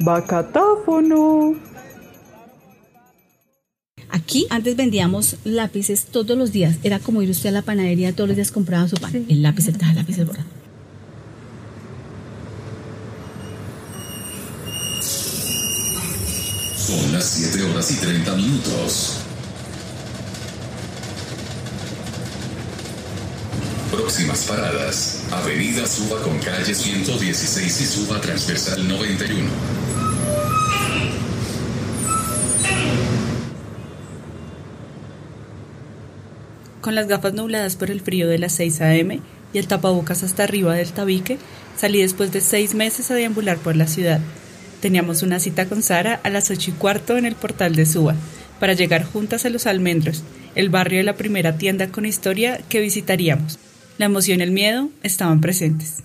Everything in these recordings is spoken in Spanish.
Bacatáfono. Aquí antes vendíamos lápices todos los días. Era como ir usted a la panadería todos los días compraba su pan. El lápiz, el tal, el lápiz, el borrador. Son las 7 horas y 30 minutos. Próximas paradas. Avenida Suba con calle 116 y Suba transversal 91. Con las gafas nubladas por el frío de las 6 a.m. y el tapabocas hasta arriba del tabique, salí después de seis meses a deambular por la ciudad. Teníamos una cita con Sara a las ocho y cuarto en el portal de Suba, para llegar juntas a Los Almendros, el barrio de la primera tienda con historia que visitaríamos. La emoción y el miedo estaban presentes.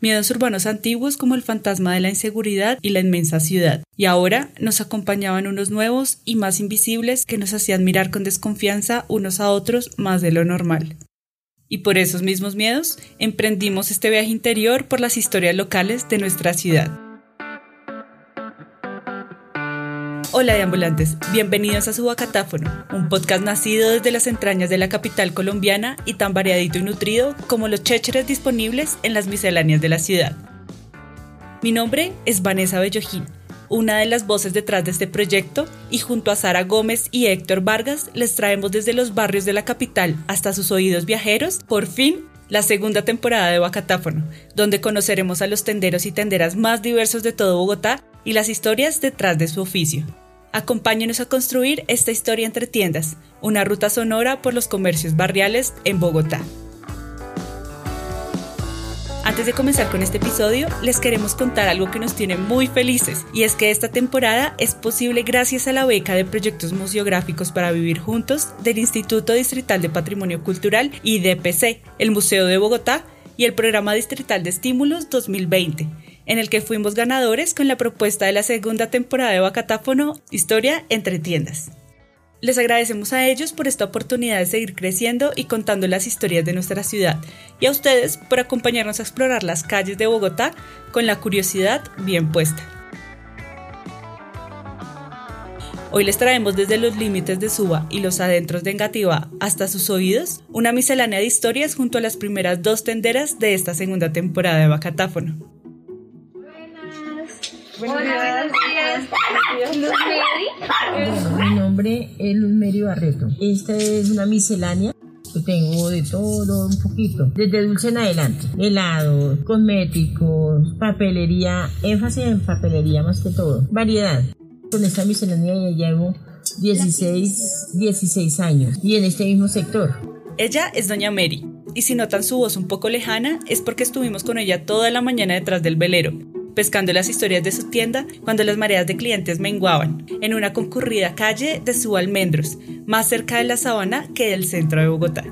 Miedos urbanos antiguos como el fantasma de la inseguridad y la inmensa ciudad. Y ahora nos acompañaban unos nuevos y más invisibles que nos hacían mirar con desconfianza unos a otros más de lo normal. Y por esos mismos miedos emprendimos este viaje interior por las historias locales de nuestra ciudad. Hola deambulantes, bienvenidos a Subacatáfono, un podcast nacido desde las entrañas de la capital colombiana y tan variadito y nutrido como los chécheres disponibles en las misceláneas de la ciudad. Mi nombre es Vanessa Bellojín, una de las voces detrás de este proyecto y junto a Sara Gómez y Héctor Vargas les traemos desde los barrios de la capital hasta sus oídos viajeros, por fin, la segunda temporada de Bacatáfono, donde conoceremos a los tenderos y tenderas más diversos de todo Bogotá y las historias detrás de su oficio. Acompáñenos a construir esta historia entre tiendas, una ruta sonora por los comercios barriales en Bogotá. Antes de comenzar con este episodio, les queremos contar algo que nos tiene muy felices, y es que esta temporada es posible gracias a la beca de proyectos museográficos para vivir juntos del Instituto Distrital de Patrimonio Cultural y DPC, el Museo de Bogotá y el Programa Distrital de Estímulos 2020 en el que fuimos ganadores con la propuesta de la segunda temporada de Bacatáfono Historia entre tiendas. Les agradecemos a ellos por esta oportunidad de seguir creciendo y contando las historias de nuestra ciudad y a ustedes por acompañarnos a explorar las calles de Bogotá con la curiosidad bien puesta. Hoy les traemos desde los límites de Suba y los adentros de Engativá hasta sus oídos una miscelánea de historias junto a las primeras dos tenderas de esta segunda temporada de Bacatáfono. Buenos días. Luz Mary. Mi nombre es Luz Mary Barreto. Esta es una miscelánea. Yo tengo de todo un poquito, desde dulce en adelante, helados, cosméticos, papelería, énfasis en papelería más que todo, variedad. Con esta miscelánea ya llevo 16, 16 años y en este mismo sector. Ella es Doña Mary, y si notan su voz un poco lejana es porque estuvimos con ella toda la mañana detrás del velero, pescando las historias de su tienda cuando las mareas de clientes menguaban, en una concurrida calle de su Almendros, más cerca de la sabana que del centro de Bogotá.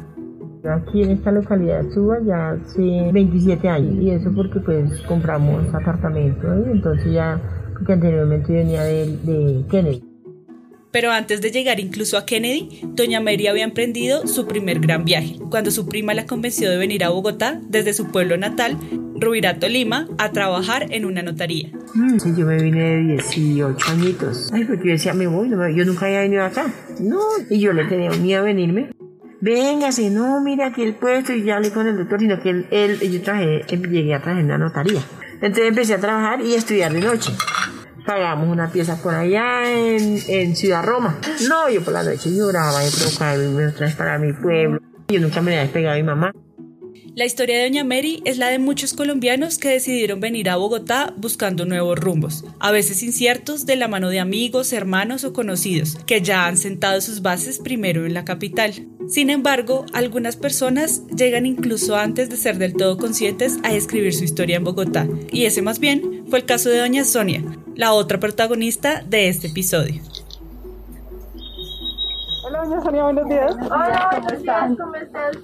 Aquí en esta localidad Suba ya hace 27 años y eso porque pues compramos apartamento y entonces ya, porque anteriormente venía de, de Kennedy. Pero antes de llegar incluso a Kennedy, Doña Mary había emprendido su primer gran viaje, cuando su prima la convenció de venir a Bogotá desde su pueblo natal, Rubirato, Lima, a trabajar en una notaría. Mm, sí, yo me vine de 18 añitos. Ay, porque yo decía, me voy, no yo nunca había venido acá. No, y yo le tenía miedo a venirme. Véngase, no, mira aquí el puesto y ya hablé con el doctor, sino que él, yo trabajé, em- llegué a trabajar en la notaría. Entonces empecé a trabajar y a estudiar de noche. Pagamos una pieza por allá en, en Ciudad Roma. No, yo por la noche lloraba y provocaba irme otra vez para mi pueblo. Yo nunca me había despegado de mi mamá. La historia de Doña Mary es la de muchos colombianos que decidieron venir a Bogotá buscando nuevos rumbos, a veces inciertos de la mano de amigos, hermanos o conocidos, que ya han sentado sus bases primero en la capital. Sin embargo, algunas personas llegan incluso antes de ser del todo conscientes a escribir su historia en Bogotá, y ese más bien fue el caso de Doña Sonia, la otra protagonista de este episodio. Hola, doña Sonia, buenos días. Hola, buenos días, ¿cómo estás?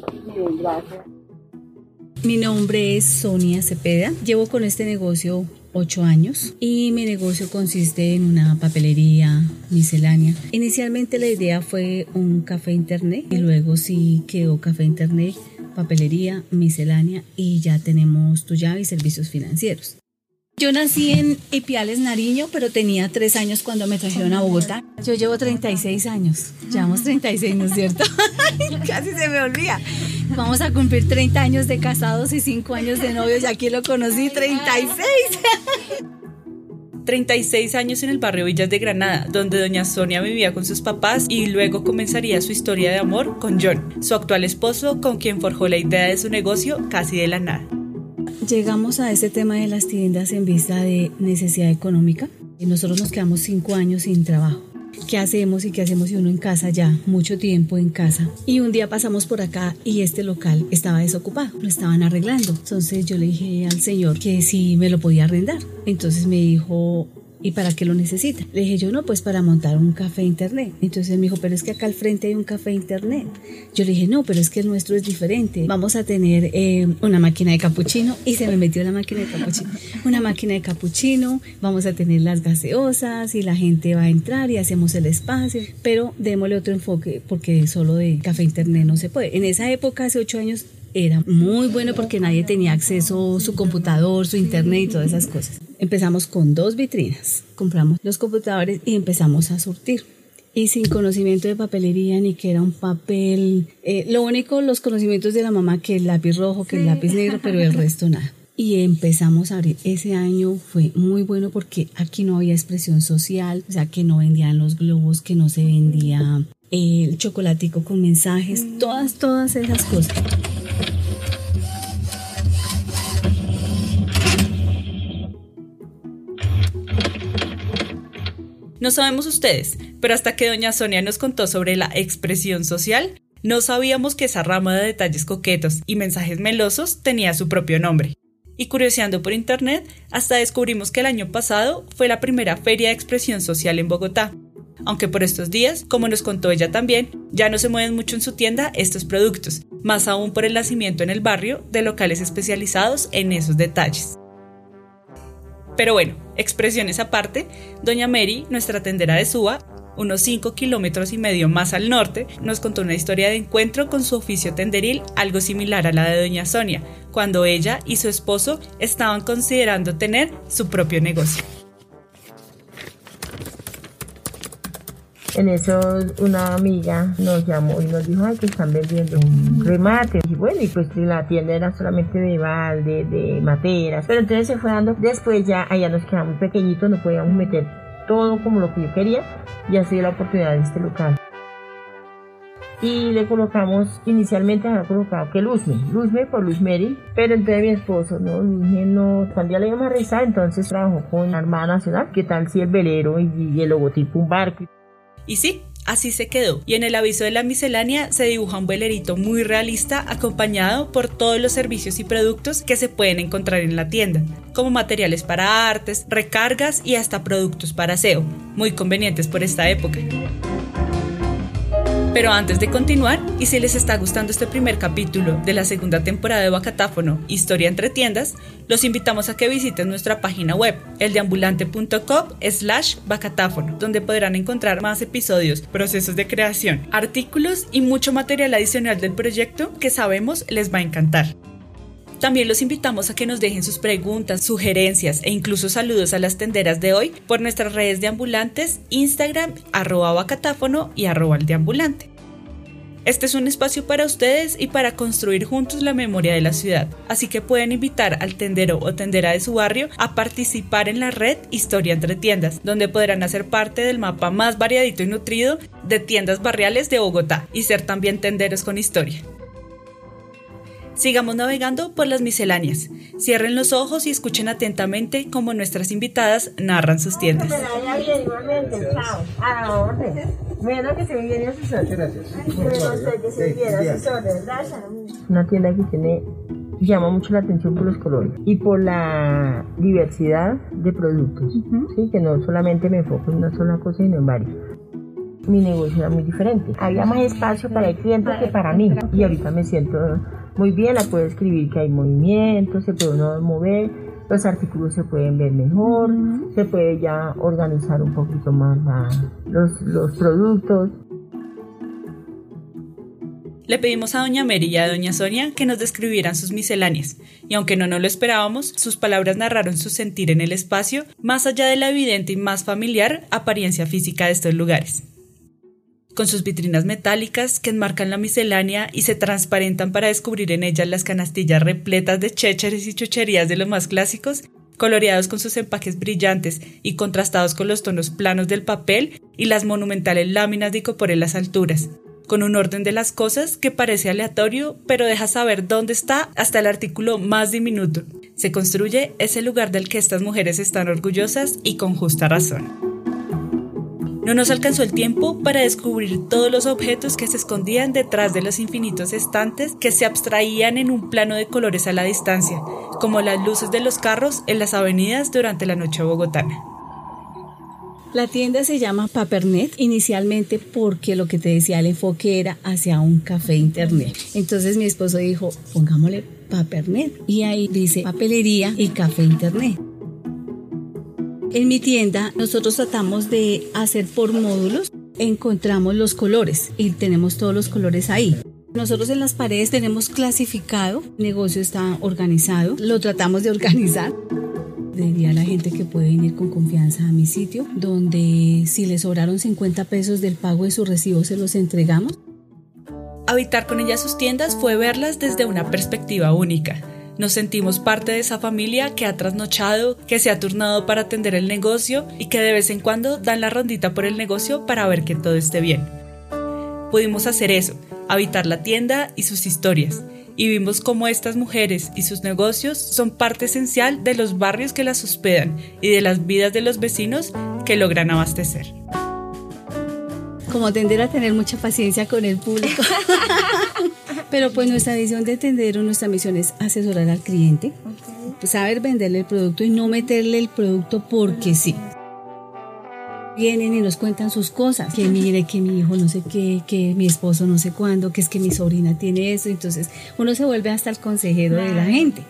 Mi nombre es Sonia Cepeda. Llevo con este negocio ocho años y mi negocio consiste en una papelería miscelánea. Inicialmente la idea fue un café internet y luego sí quedó café internet, papelería, miscelánea y ya tenemos tu llave y servicios financieros. Yo nací en Ipiales, Nariño, pero tenía tres años cuando me trajeron a Bogotá. Yo llevo 36 años. Llevamos 36, ¿no es cierto? Casi se me olvida. Vamos a cumplir 30 años de casados y 5 años de novios y aquí lo conocí, 36. 36 años en el barrio Villas de Granada, donde doña Sonia vivía con sus papás y luego comenzaría su historia de amor con John, su actual esposo, con quien forjó la idea de su negocio casi de la nada. Llegamos a ese tema de las tiendas en vista de necesidad económica y nosotros nos quedamos 5 años sin trabajo. ¿Qué hacemos y qué hacemos si uno en casa ya, mucho tiempo en casa? Y un día pasamos por acá y este local estaba desocupado, lo estaban arreglando. Entonces yo le dije al señor que si me lo podía arrendar. Entonces me dijo, ¿Y para qué lo necesita? Le dije yo, no, pues para montar un café internet. Entonces me dijo, pero es que acá al frente hay un café internet. Yo le dije, no, pero es que el nuestro es diferente. Vamos a tener eh, una máquina de capuchino y se me metió la máquina de capuchino. Una máquina de capuchino, vamos a tener las gaseosas y la gente va a entrar y hacemos el espacio, pero démosle otro enfoque porque solo de café internet no se puede. En esa época, hace ocho años, era muy bueno porque nadie tenía acceso a su computador, su internet y todas esas cosas. Empezamos con dos vitrinas, compramos los computadores y empezamos a surtir. Y sin conocimiento de papelería ni que era un papel, eh, lo único los conocimientos de la mamá que el lápiz rojo, que el lápiz negro, pero el resto nada. Y empezamos a abrir. Ese año fue muy bueno porque aquí no había expresión social, o sea, que no vendían los globos, que no se vendía el chocolatico con mensajes, todas, todas esas cosas. No sabemos ustedes, pero hasta que doña Sonia nos contó sobre la expresión social, no sabíamos que esa rama de detalles coquetos y mensajes melosos tenía su propio nombre. Y curioseando por internet, hasta descubrimos que el año pasado fue la primera feria de expresión social en Bogotá. Aunque por estos días, como nos contó ella también, ya no se mueven mucho en su tienda estos productos, más aún por el nacimiento en el barrio de locales especializados en esos detalles. Pero bueno, expresiones aparte, doña Mary, nuestra tendera de Suba, unos 5 kilómetros y medio más al norte, nos contó una historia de encuentro con su oficio tenderil algo similar a la de doña Sonia, cuando ella y su esposo estaban considerando tener su propio negocio. En eso una amiga nos llamó y nos dijo, ay, que están vendiendo un remate. Y bueno, y pues la tienda era solamente de balde, de materas. Pero entonces se fue dando, después ya allá nos quedamos pequeñitos, no podíamos meter todo como lo que yo quería. Y así la oportunidad de este local. Y le colocamos, inicialmente había colocado que Luzme, Luzme por Luz Mary, pero entonces mi esposo, no, Luzme no, cuando ya le íbamos a rezar, entonces trabajó con la Armada Nacional, ¿qué tal si el velero y, y el logotipo un barco? Y sí, así se quedó. Y en el aviso de la miscelánea se dibuja un velerito muy realista acompañado por todos los servicios y productos que se pueden encontrar en la tienda, como materiales para artes, recargas y hasta productos para aseo, muy convenientes por esta época. Pero antes de continuar, y si les está gustando este primer capítulo de la segunda temporada de Bacatáfono, Historia entre tiendas, los invitamos a que visiten nuestra página web, eldeambulante.com slash bacatáfono, donde podrán encontrar más episodios, procesos de creación, artículos y mucho material adicional del proyecto que sabemos les va a encantar. También los invitamos a que nos dejen sus preguntas, sugerencias e incluso saludos a las tenderas de hoy por nuestras redes de ambulantes, Instagram, arroba bacatáfono y arroba. Este es un espacio para ustedes y para construir juntos la memoria de la ciudad, así que pueden invitar al tendero o tendera de su barrio a participar en la red Historia entre tiendas, donde podrán hacer parte del mapa más variadito y nutrido de tiendas barriales de Bogotá y ser también tenderos con historia. Sigamos navegando por las misceláneas. Cierren los ojos y escuchen atentamente cómo nuestras invitadas narran sus tiendas. Una tienda que tiene llama mucho la atención por los colores y por la diversidad de productos, ¿sí? que no solamente me enfoco en una sola cosa, sino en varias mi negocio era muy diferente. Había más espacio para el cliente que para mí. Y ahorita me siento muy bien, la puedo escribir que hay movimiento, se puede uno mover, los artículos se pueden ver mejor, se puede ya organizar un poquito más los, los productos. Le pedimos a doña Mary y a doña Sonia que nos describieran sus misceláneas, y aunque no nos lo esperábamos, sus palabras narraron su sentir en el espacio, más allá de la evidente y más familiar apariencia física de estos lugares. Con sus vitrinas metálicas que enmarcan la miscelánea y se transparentan para descubrir en ellas las canastillas repletas de chécheres y chucherías de los más clásicos, coloreados con sus empaques brillantes y contrastados con los tonos planos del papel y las monumentales láminas de icopor las alturas, con un orden de las cosas que parece aleatorio, pero deja saber dónde está hasta el artículo más diminuto. Se construye ese lugar del que estas mujeres están orgullosas y con justa razón. No nos alcanzó el tiempo para descubrir todos los objetos que se escondían detrás de los infinitos estantes que se abstraían en un plano de colores a la distancia, como las luces de los carros en las avenidas durante la noche bogotana. La tienda se llama Papernet inicialmente porque lo que te decía el enfoque era hacia un café internet. Entonces mi esposo dijo, pongámosle Papernet y ahí dice papelería y café internet. En mi tienda nosotros tratamos de hacer por módulos, encontramos los colores y tenemos todos los colores ahí. Nosotros en las paredes tenemos clasificado, el negocio está organizado, lo tratamos de organizar diría a la gente que puede venir con confianza a mi sitio, donde si les sobraron 50 pesos del pago de su recibo se los entregamos. Habitar con ellas sus tiendas fue verlas desde una perspectiva única. Nos sentimos parte de esa familia que ha trasnochado, que se ha turnado para atender el negocio y que de vez en cuando dan la rondita por el negocio para ver que todo esté bien. Pudimos hacer eso, habitar la tienda y sus historias, y vimos cómo estas mujeres y sus negocios son parte esencial de los barrios que las hospedan y de las vidas de los vecinos que logran abastecer. Como tender a tener mucha paciencia con el público. Pero pues nuestra visión de tender o nuestra misión es asesorar al cliente, saber venderle el producto y no meterle el producto porque sí vienen y nos cuentan sus cosas, que mire que mi hijo no sé qué, que mi esposo no sé cuándo, que es que mi sobrina tiene eso, entonces uno se vuelve hasta el consejero de la gente.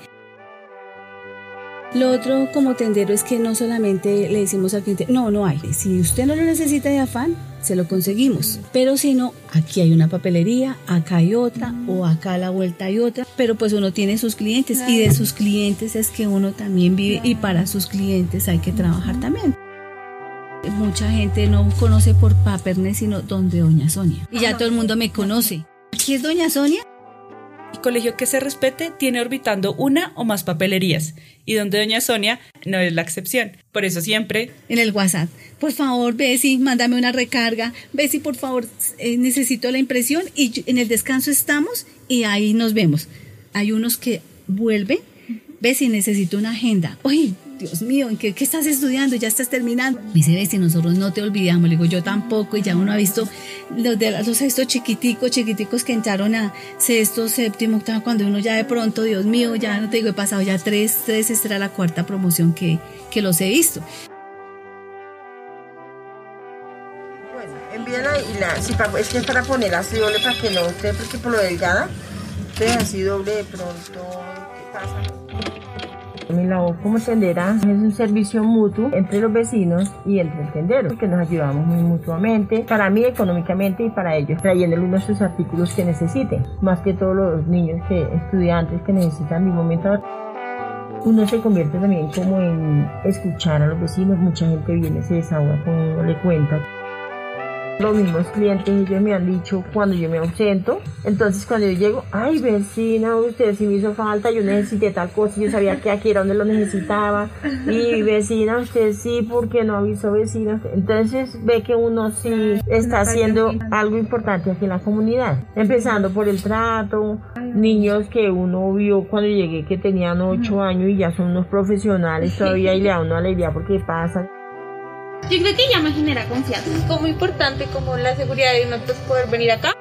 Lo otro como tendero es que no solamente le decimos al cliente, no, no hay. Si usted no lo necesita de afán, se lo conseguimos. Pero si no, aquí hay una papelería, acá hay otra, o acá a la vuelta hay otra. Pero pues uno tiene sus clientes y de sus clientes es que uno también vive y para sus clientes hay que trabajar también mucha gente no conoce por Paperne, sino donde Doña Sonia. Y ya todo el mundo me conoce. ¿Aquí es Doña Sonia? Colegio que se respete tiene orbitando una o más papelerías, y donde Doña Sonia no es la excepción. Por eso siempre... En el WhatsApp, por favor, Bessie, mándame una recarga. Bessie, por favor, eh, necesito la impresión y en el descanso estamos y ahí nos vemos. Hay unos que vuelven. Bessie, necesito una agenda. Oye, Dios mío, ¿en qué, estás estudiando? Ya estás terminando. Me dice, si nosotros no te olvidamos. Le digo, yo tampoco. Y ya uno ha visto los de los estos chiquiticos, chiquiticos que entraron a sexto, séptimo, octavo, cuando uno ya de pronto, Dios mío, ya no te digo, he pasado ya tres, tres, esta era la cuarta promoción que, que los he visto. Envíala y la, si es que es para poner así doble para que no esté, porque por lo delgada, entonces así doble de pronto, ¿qué pasa? Mi labor como tendera es un servicio mutuo entre los vecinos y entre el tendero, que nos ayudamos muy mutuamente, para mí económicamente y para ellos, trayéndole nuestros artículos que necesiten, más que todos los niños, que estudiantes que necesitan mi momento uno se convierte también como en escuchar a los vecinos, mucha gente viene, se desahoga, como le cuenta. Los mismos clientes ellos me han dicho cuando yo me ausento, entonces cuando yo llego, ay vecina, usted sí me hizo falta, yo necesité tal cosa, yo sabía que aquí era donde lo necesitaba, y vecina, usted sí, porque no avisó vecina. Entonces ve que uno sí está haciendo algo importante aquí en la comunidad, empezando por el trato, niños que uno vio cuando llegué que tenían 8 años y ya son unos profesionales todavía y le da una alegría porque pasan. Yo creo que ya me genera confianza. Es como importante como la seguridad de uno pues, poder venir acá.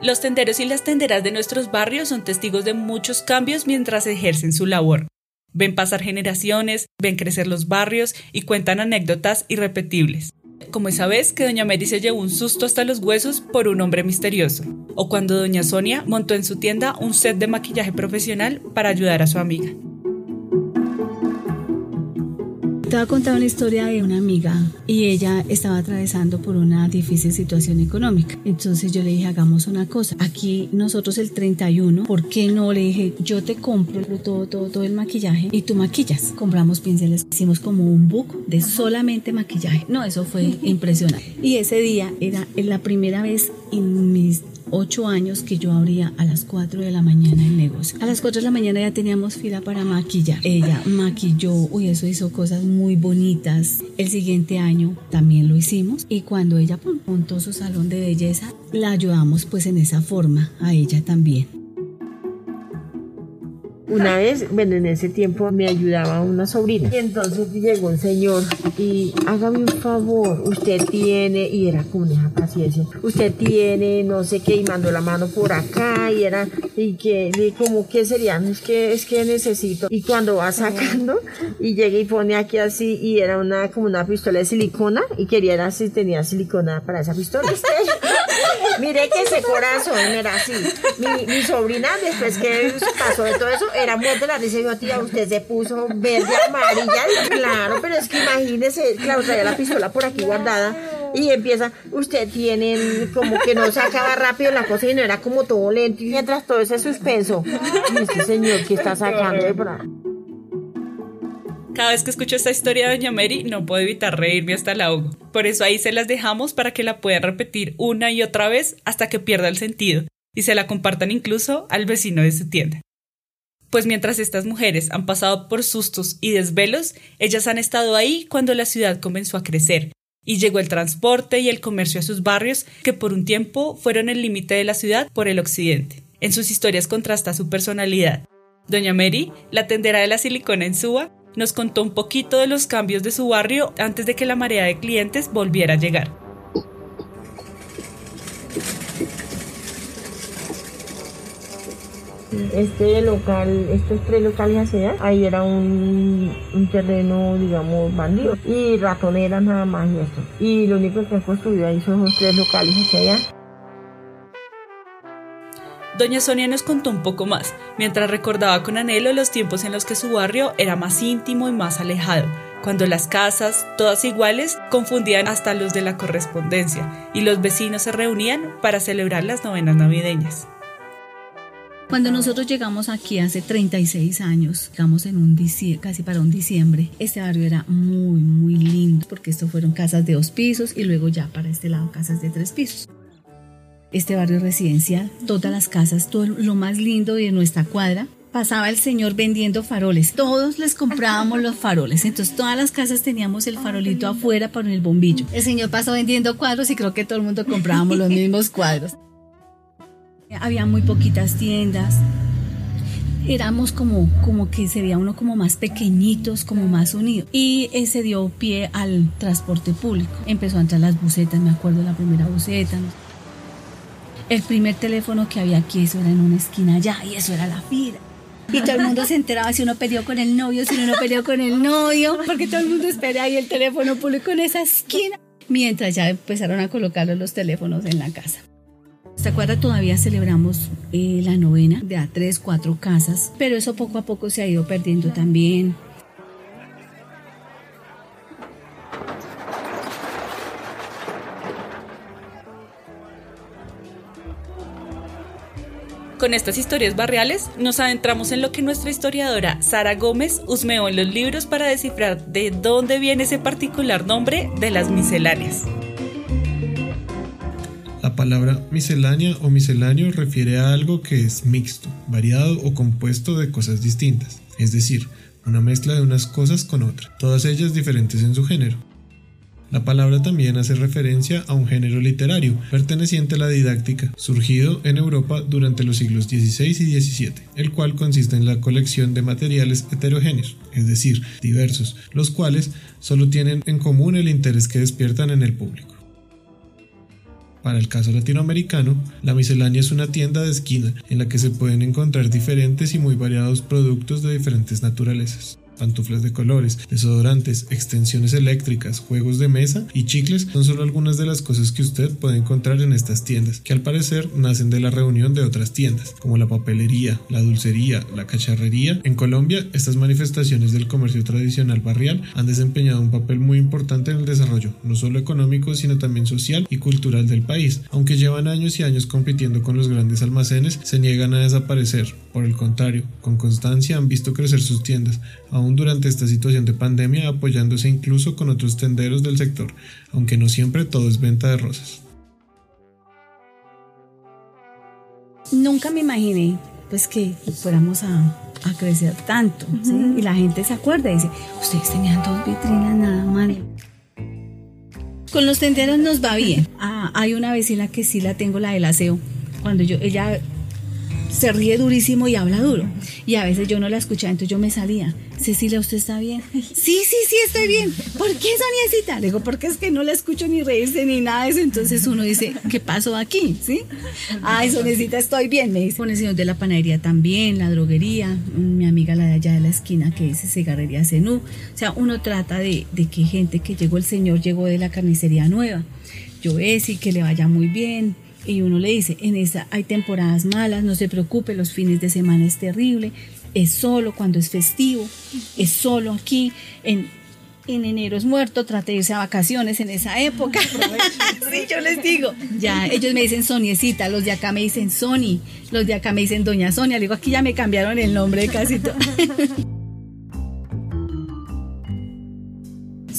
Los tenderos y las tenderas de nuestros barrios son testigos de muchos cambios mientras ejercen su labor. Ven pasar generaciones, ven crecer los barrios y cuentan anécdotas irrepetibles. Como esa vez que doña Mary se llevó un susto hasta los huesos por un hombre misterioso, o cuando doña Sonia montó en su tienda un set de maquillaje profesional para ayudar a su amiga. Te voy a contar una historia de una amiga y ella estaba atravesando por una difícil situación económica. Entonces yo le dije, hagamos una cosa. Aquí nosotros el 31, ¿por qué no? Le dije, yo te compro todo, todo, todo el maquillaje y tú maquillas. Compramos pinceles, hicimos como un book de solamente maquillaje. No, eso fue impresionante. Y ese día era la primera vez en mis ocho años que yo abría a las 4 de la mañana el negocio. A las 4 de la mañana ya teníamos fila para maquillar. Ella maquilló, uy, eso hizo cosas muy bonitas. El siguiente año también lo hicimos y cuando ella montó su salón de belleza, la ayudamos pues en esa forma a ella también. Una vez, bueno, en ese tiempo me ayudaba una sobrina. Y entonces llegó un señor y hágame un favor, usted tiene, y era con esa paciencia, usted tiene, no sé qué, y mandó la mano por acá, y era, y que, como que serían, es que, es que necesito. Y cuando va sacando, y llega y pone aquí así, y era una, como una pistola de silicona, y quería ver si tenía silicona para esa pistola. Mire que ese corazón era así. Mi, sobrina, después que pasó de todo eso, era muerta la risa y tía, usted se puso verde, amarilla. claro, pero es que imagínese, claro, traía la pistola por aquí guardada y empieza, usted tiene como que no sacaba rápido la cosa y no era como todo lento y mientras todo ese suspenso. Y este señor que está sacando de Cada vez que escucho esta historia de Doña Mary, no puedo evitar reírme hasta el ahogo. Por eso ahí se las dejamos para que la puedan repetir una y otra vez hasta que pierda el sentido y se la compartan incluso al vecino de su tienda pues mientras estas mujeres han pasado por sustos y desvelos, ellas han estado ahí cuando la ciudad comenzó a crecer, y llegó el transporte y el comercio a sus barrios, que por un tiempo fueron el límite de la ciudad por el occidente. En sus historias contrasta su personalidad. Doña Mary, la tendera de la silicona en Suba, nos contó un poquito de los cambios de su barrio antes de que la marea de clientes volviera a llegar. Este local, estos tres locales hacia allá, ahí era un, terreno, digamos, bandido. Y ratonera nada más y eso. Y lo único que han construido ahí son los tres locales hacia allá. Doña Sonia nos contó un poco más, mientras recordaba con anhelo los tiempos en los que su barrio era más íntimo y más alejado, cuando las casas, todas iguales, confundían hasta los de la correspondencia, y los vecinos se reunían para celebrar las novenas navideñas. Cuando nosotros llegamos aquí hace 36 años, llegamos en un casi para un diciembre, este barrio era muy, muy lindo porque esto fueron casas de dos pisos y luego ya para este lado casas de tres pisos. Este barrio residencial, todas las casas, todo lo más lindo de nuestra cuadra, pasaba el señor vendiendo faroles. Todos les comprábamos los faroles. Entonces todas las casas teníamos el farolito afuera para el bombillo. El señor pasó vendiendo cuadros y creo que todo el mundo comprábamos los mismos cuadros. Había muy poquitas tiendas. Éramos como, como que sería uno como más pequeñitos, como más unidos. Y se dio pie al transporte público. Empezó a entrar las bucetas, me acuerdo la primera buceta. El primer teléfono que había aquí, eso era en una esquina allá, y eso era la fila. Y todo el mundo se enteraba si uno peleó con el novio, si uno no peleó con el novio, porque todo el mundo espera ahí el teléfono público en esa esquina. Mientras ya empezaron a colocar los teléfonos en la casa. Esta cuadra todavía celebramos eh, la novena de a tres, cuatro casas, pero eso poco a poco se ha ido perdiendo también. Con estas historias barriales nos adentramos en lo que nuestra historiadora Sara Gómez husmeó en los libros para descifrar de dónde viene ese particular nombre de las misceláneas. La palabra miscelánea o misceláneo refiere a algo que es mixto, variado o compuesto de cosas distintas, es decir, una mezcla de unas cosas con otras, todas ellas diferentes en su género. La palabra también hace referencia a un género literario perteneciente a la didáctica, surgido en Europa durante los siglos XVI y XVII, el cual consiste en la colección de materiales heterogéneos, es decir, diversos, los cuales solo tienen en común el interés que despiertan en el público. Para el caso latinoamericano, la miscelánea es una tienda de esquina en la que se pueden encontrar diferentes y muy variados productos de diferentes naturalezas. Pantuflas de colores, desodorantes, extensiones eléctricas, juegos de mesa y chicles son solo algunas de las cosas que usted puede encontrar en estas tiendas, que al parecer nacen de la reunión de otras tiendas, como la papelería, la dulcería, la cacharrería. En Colombia, estas manifestaciones del comercio tradicional barrial han desempeñado un papel muy importante en el desarrollo, no solo económico, sino también social y cultural del país. Aunque llevan años y años compitiendo con los grandes almacenes, se niegan a desaparecer. Por el contrario, con constancia han visto crecer sus tiendas, aún durante esta situación de pandemia, apoyándose incluso con otros tenderos del sector, aunque no siempre todo es venta de rosas. Nunca me imaginé pues que fuéramos a, a crecer tanto, ¿sí? Y la gente se acuerda y dice, ustedes tenían dos vitrinas nada mal. Con los tenderos nos va bien. Ah, hay una vecina que sí la tengo, la del aseo. Cuando yo, ella se ríe durísimo y habla duro. Y a veces yo no la escuchaba, entonces yo me salía. Cecilia, ¿usted está bien? Sí, sí, sí, estoy bien. ¿Por qué, Soniecita? Le digo, porque es que no la escucho ni reírse ni nada de eso. Entonces uno dice, ¿qué pasó aquí? ¿Sí? Ay, Soniecita, estoy bien, me dice. Con el de la panadería también, la droguería, mi amiga la de allá de la esquina que dice cigarrería Zenú. O sea, uno trata de, de que gente que llegó, el señor llegó de la carnicería nueva. Yo es y que le vaya muy bien y uno le dice, en esa hay temporadas malas, no se preocupe, los fines de semana es terrible, es solo cuando es festivo, es solo aquí, en, en enero es muerto, trate de irse a vacaciones en esa época. sí, yo les digo. Ya, ellos me dicen Soniecita, los de acá me dicen Sony, los de acá me dicen Doña Sonia, le digo, aquí ya me cambiaron el nombre de casi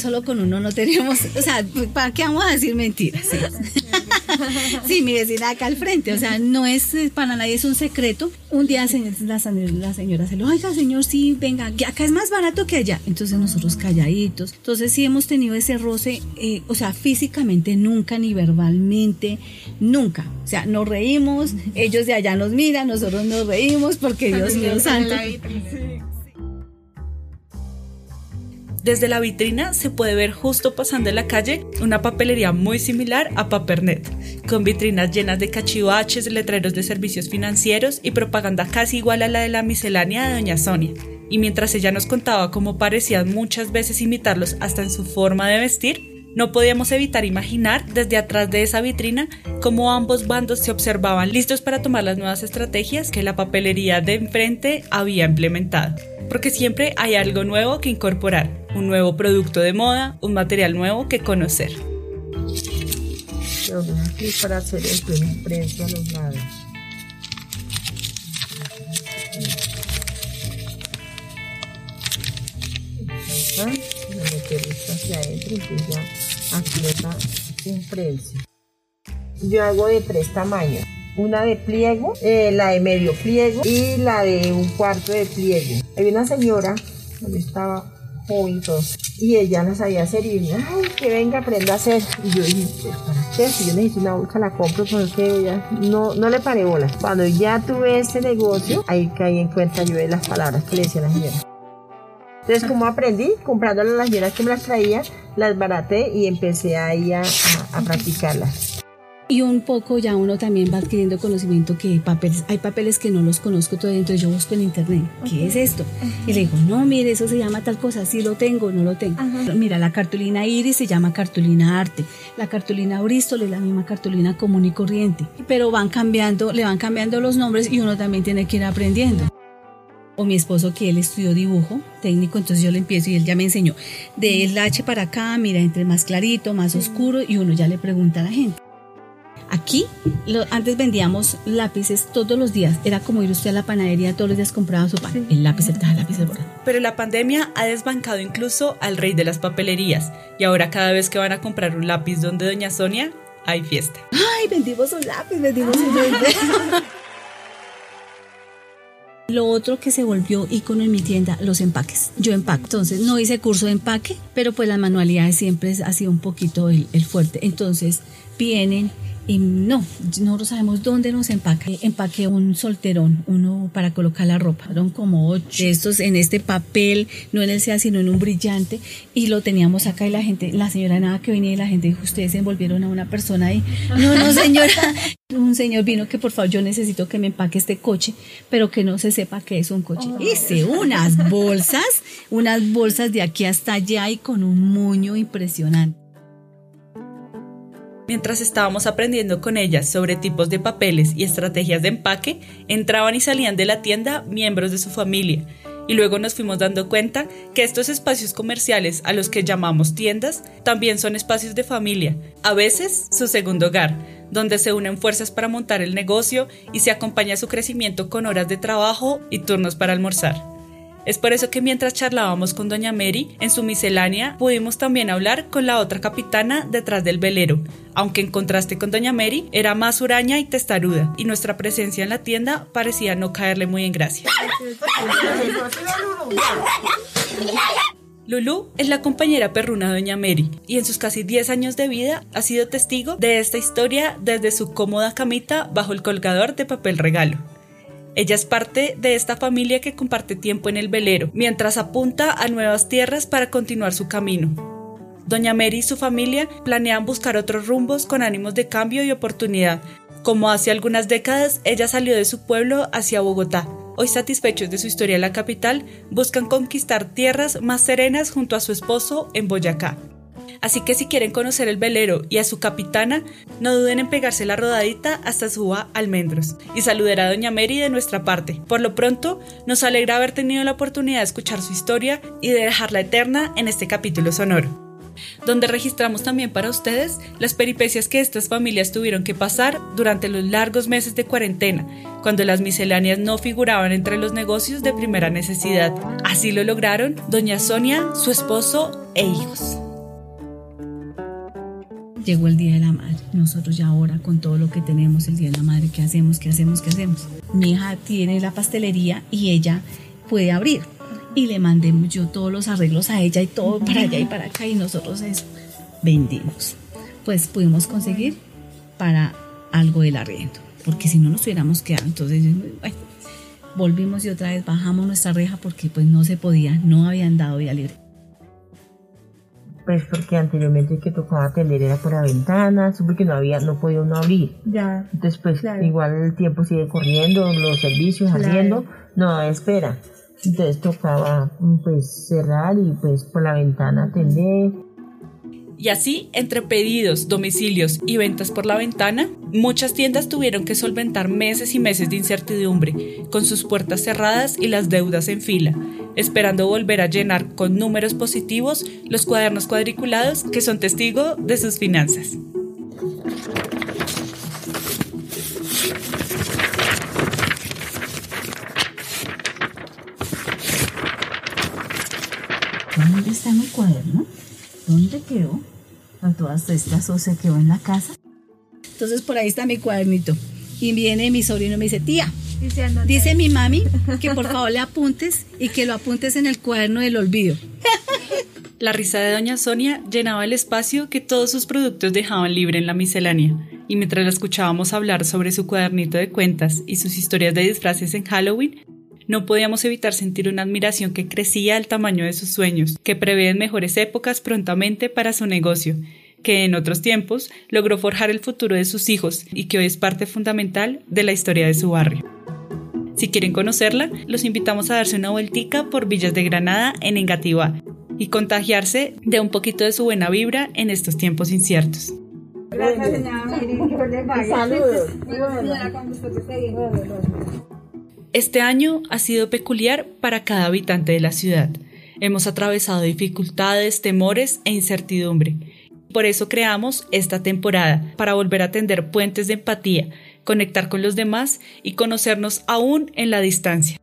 Solo con uno no tenemos, o sea, ¿para qué vamos a decir mentiras? Sí. sí, mi vecina acá al frente, o sea, no es para nadie, es un secreto. Un día la, la señora se lo, oiga, señor, sí, venga, acá es más barato que allá. Entonces nosotros calladitos. Entonces sí hemos tenido ese roce, eh, o sea, físicamente nunca, ni verbalmente, nunca. O sea, nos reímos, ellos de allá nos miran, nosotros nos reímos porque Dios mío santo. Desde la vitrina se puede ver justo pasando en la calle una papelería muy similar a Papernet, con vitrinas llenas de cachivaches, letreros de servicios financieros y propaganda casi igual a la de la miscelánea de Doña Sonia. Y mientras ella nos contaba cómo parecían muchas veces imitarlos hasta en su forma de vestir, no podíamos evitar imaginar desde atrás de esa vitrina cómo ambos bandos se observaban listos para tomar las nuevas estrategias que la papelería de enfrente había implementado. Porque siempre hay algo nuevo que incorporar, un nuevo producto de moda, un material nuevo que conocer. Aquí para hacer el impreso a los lados. hacia adentro y ya está impreso. Yo hago de tres tamaños. Una de pliego, eh, la de medio pliego y la de un cuarto de pliego. Hay una señora, donde estaba y ella la sabía hacer y dije, ay, que venga, aprenda a hacer. Y yo dije, pues, ¿para qué? Si yo necesito una bolsa, la compro porque ella no, no le paré bolas. Cuando ya tuve este negocio, ahí caí en cuenta yo de las palabras que le decía la señora. Entonces, como aprendí, comprándole las señoras que me las traía, las baraté y empecé ahí a, a, a practicarlas. Y un poco ya uno también va adquiriendo conocimiento que hay papeles, hay papeles que no los conozco todavía, entonces yo busco en internet, ¿qué es esto? Y le digo, no, mire, eso se llama tal cosa, sí lo tengo, no lo tengo. Mira, la cartulina iris se llama cartulina arte, la cartulina bristol es la misma cartulina común y corriente, pero van cambiando, le van cambiando los nombres y uno también tiene que ir aprendiendo o mi esposo que él estudió dibujo técnico, entonces yo le empiezo y él ya me enseñó de el H para acá, mira, entre más clarito, más oscuro y uno ya le pregunta a la gente. Aquí, lo, antes vendíamos lápices todos los días. Era como ir usted a la panadería todos los días compraba su pan. El lápiz, el taja, el lápiz, el borrador. Pero la pandemia ha desbancado incluso al rey de las papelerías. Y ahora cada vez que van a comprar un lápiz donde Doña Sonia, hay fiesta. ¡Ay, vendimos un lápiz! Vendimos un lápiz. Lo otro que se volvió icono en mi tienda, los empaques. Yo empaco. Entonces, no hice curso de empaque, pero pues las manualidades siempre ha sido un poquito el, el fuerte. Entonces, vienen Y no, nosotros sabemos dónde nos empaca. Empaqué un solterón, uno para colocar la ropa. Fueron como ocho estos en este papel, no en el SEA, sino en un brillante. Y lo teníamos acá y la gente, la señora nada que venía y la gente dijo, ustedes se envolvieron a una persona ahí. No, no, señora. Un señor vino que por favor yo necesito que me empaque este coche, pero que no se sepa que es un coche. Hice unas bolsas, unas bolsas de aquí hasta allá y con un muño impresionante. Mientras estábamos aprendiendo con ellas sobre tipos de papeles y estrategias de empaque, entraban y salían de la tienda miembros de su familia. Y luego nos fuimos dando cuenta que estos espacios comerciales a los que llamamos tiendas también son espacios de familia, a veces su segundo hogar, donde se unen fuerzas para montar el negocio y se acompaña su crecimiento con horas de trabajo y turnos para almorzar. Es por eso que mientras charlábamos con Doña Mary en su miscelánea, pudimos también hablar con la otra capitana detrás del velero, aunque en contraste con Doña Mary era más huraña y testaruda, y nuestra presencia en la tienda parecía no caerle muy en gracia. Lulu es la compañera perruna de Doña Mary y en sus casi 10 años de vida ha sido testigo de esta historia desde su cómoda camita bajo el colgador de papel regalo. Ella es parte de esta familia que comparte tiempo en el velero, mientras apunta a nuevas tierras para continuar su camino. Doña Mary y su familia planean buscar otros rumbos con ánimos de cambio y oportunidad. Como hace algunas décadas, ella salió de su pueblo hacia Bogotá. Hoy satisfechos de su historia en la capital, buscan conquistar tierras más serenas junto a su esposo en Boyacá. Así que si quieren conocer el velero y a su capitana, no duden en pegarse la rodadita hasta Suba Almendros y saludar a Doña Mary de nuestra parte. Por lo pronto, nos alegra haber tenido la oportunidad de escuchar su historia y de dejarla eterna en este capítulo sonoro donde registramos también para ustedes las peripecias que estas familias tuvieron que pasar durante los largos meses de cuarentena, cuando las misceláneas no figuraban entre los negocios de primera necesidad. Así lo lograron doña Sonia, su esposo e hijos llegó el Día de la Madre. Nosotros ya ahora con todo lo que tenemos el Día de la Madre, ¿qué hacemos? ¿Qué hacemos? ¿Qué hacemos? Mi hija tiene la pastelería y ella puede abrir. Y le mandé yo todos los arreglos a ella y todo para allá y para acá y nosotros eso vendimos. Pues pudimos conseguir para algo del arriendo, porque si no nos hubiéramos quedado. Entonces, bueno, volvimos y otra vez bajamos nuestra reja porque pues no se podía, no habían dado vía libre pues porque anteriormente que tocaba tener era por la ventana, porque no había, no podía uno abrir. Ya. Entonces pues igual el tiempo sigue corriendo, los servicios haciendo, no espera. Entonces tocaba pues cerrar y pues por la ventana atender. Y así, entre pedidos, domicilios y ventas por la ventana, muchas tiendas tuvieron que solventar meses y meses de incertidumbre, con sus puertas cerradas y las deudas en fila, esperando volver a llenar con números positivos los cuadernos cuadriculados que son testigo de sus finanzas. ¿Dónde está mi cuaderno? ¿Dónde quedó? A todas estas o se quedó en la casa. Entonces por ahí está mi cuadernito. Y viene mi sobrino y me dice, tía, dice mi mami que por favor le apuntes y que lo apuntes en el cuaderno del olvido. La risa de doña Sonia llenaba el espacio que todos sus productos dejaban libre en la miscelánea, y mientras la escuchábamos hablar sobre su cuadernito de cuentas y sus historias de disfraces en Halloween, no podíamos evitar sentir una admiración que crecía al tamaño de sus sueños, que prevén mejores épocas prontamente para su negocio, que en otros tiempos logró forjar el futuro de sus hijos y que hoy es parte fundamental de la historia de su barrio. Si quieren conocerla, los invitamos a darse una vueltica por Villas de Granada en Engativá y contagiarse de un poquito de su buena vibra en estos tiempos inciertos. Gracias, señora. Saludos. Este año ha sido peculiar para cada habitante de la ciudad. Hemos atravesado dificultades, temores e incertidumbre. Por eso creamos esta temporada, para volver a tender puentes de empatía, conectar con los demás y conocernos aún en la distancia.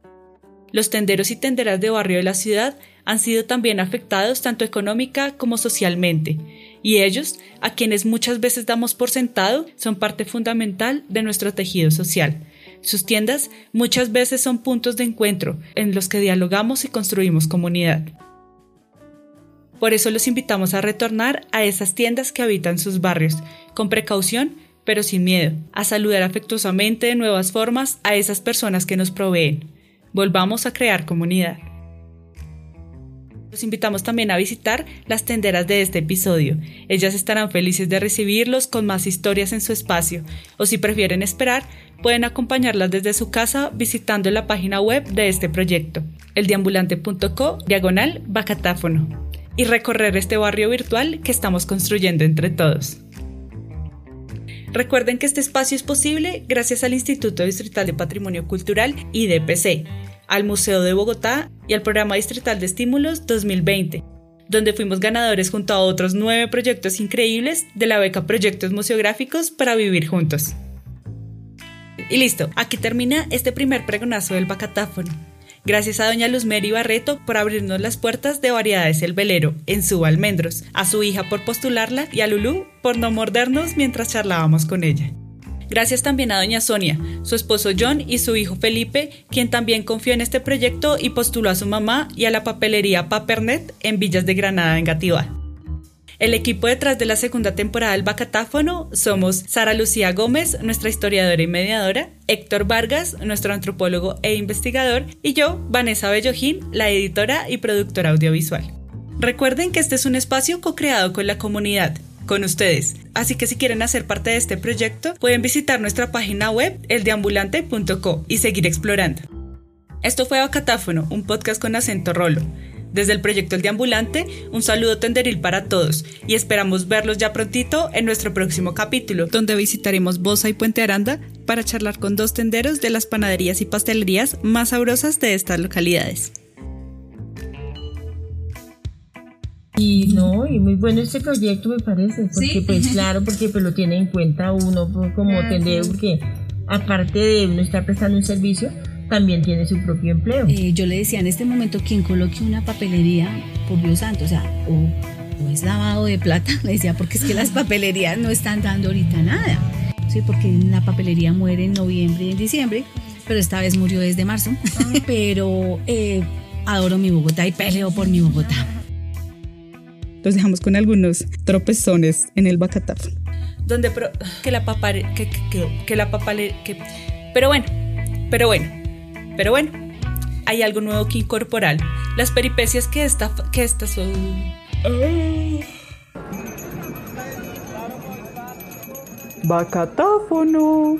Los tenderos y tenderas de barrio de la ciudad han sido también afectados tanto económica como socialmente, y ellos, a quienes muchas veces damos por sentado, son parte fundamental de nuestro tejido social. Sus tiendas muchas veces son puntos de encuentro en los que dialogamos y construimos comunidad. Por eso los invitamos a retornar a esas tiendas que habitan sus barrios, con precaución, pero sin miedo, a saludar afectuosamente de nuevas formas a esas personas que nos proveen. Volvamos a crear comunidad. Los invitamos también a visitar las tenderas de este episodio. Ellas estarán felices de recibirlos con más historias en su espacio, o si prefieren esperar, pueden acompañarlas desde su casa visitando la página web de este proyecto, eldeambulante.co diagonal bacatáfono, y recorrer este barrio virtual que estamos construyendo entre todos. Recuerden que este espacio es posible gracias al Instituto Distrital de Patrimonio Cultural IDPC al Museo de Bogotá y al Programa Distrital de Estímulos 2020, donde fuimos ganadores junto a otros nueve proyectos increíbles de la beca Proyectos Museográficos para Vivir Juntos. Y listo, aquí termina este primer pregonazo del bacatáfono. Gracias a doña Luzmeri Barreto por abrirnos las puertas de Variedades El Velero en su Almendros, a su hija por postularla y a Lulú por no mordernos mientras charlábamos con ella. Gracias también a doña Sonia, su esposo John y su hijo Felipe, quien también confió en este proyecto y postuló a su mamá y a la papelería Papernet en Villas de Granada, en Gativá. El equipo detrás de la segunda temporada del Bacatáfono somos Sara Lucía Gómez, nuestra historiadora y mediadora, Héctor Vargas, nuestro antropólogo e investigador, y yo, Vanessa Bellojín, la editora y productora audiovisual. Recuerden que este es un espacio co-creado con la comunidad con ustedes. Así que si quieren hacer parte de este proyecto, pueden visitar nuestra página web eldeambulante.co y seguir explorando. Esto fue Bacatáfono, un podcast con acento rolo. Desde el proyecto El Deambulante, un saludo tenderil para todos y esperamos verlos ya prontito en nuestro próximo capítulo, donde visitaremos Bosa y Puente Aranda para charlar con dos tenderos de las panaderías y pastelerías más sabrosas de estas localidades. Y no, y muy bueno este proyecto me parece, porque pues claro, porque pues lo tiene en cuenta uno pues, como tendero, porque aparte de uno estar prestando un servicio, también tiene su propio empleo. Eh, yo le decía en este momento, quien coloque una papelería, por Dios santo, o sea, o, es lavado de plata, le decía, porque es que las papelerías no están dando ahorita nada, sí, porque la papelería muere en noviembre y en diciembre, pero esta vez murió desde marzo, pero eh, adoro mi Bogotá y peleo por mi Bogotá. Los dejamos con algunos tropezones en el bacataf. Donde que la papare, que, que, la papale, que, pero bueno, pero bueno, pero bueno, hay algo nuevo que incorporar. Las peripecias que esta, que estas son. Bacatáfono.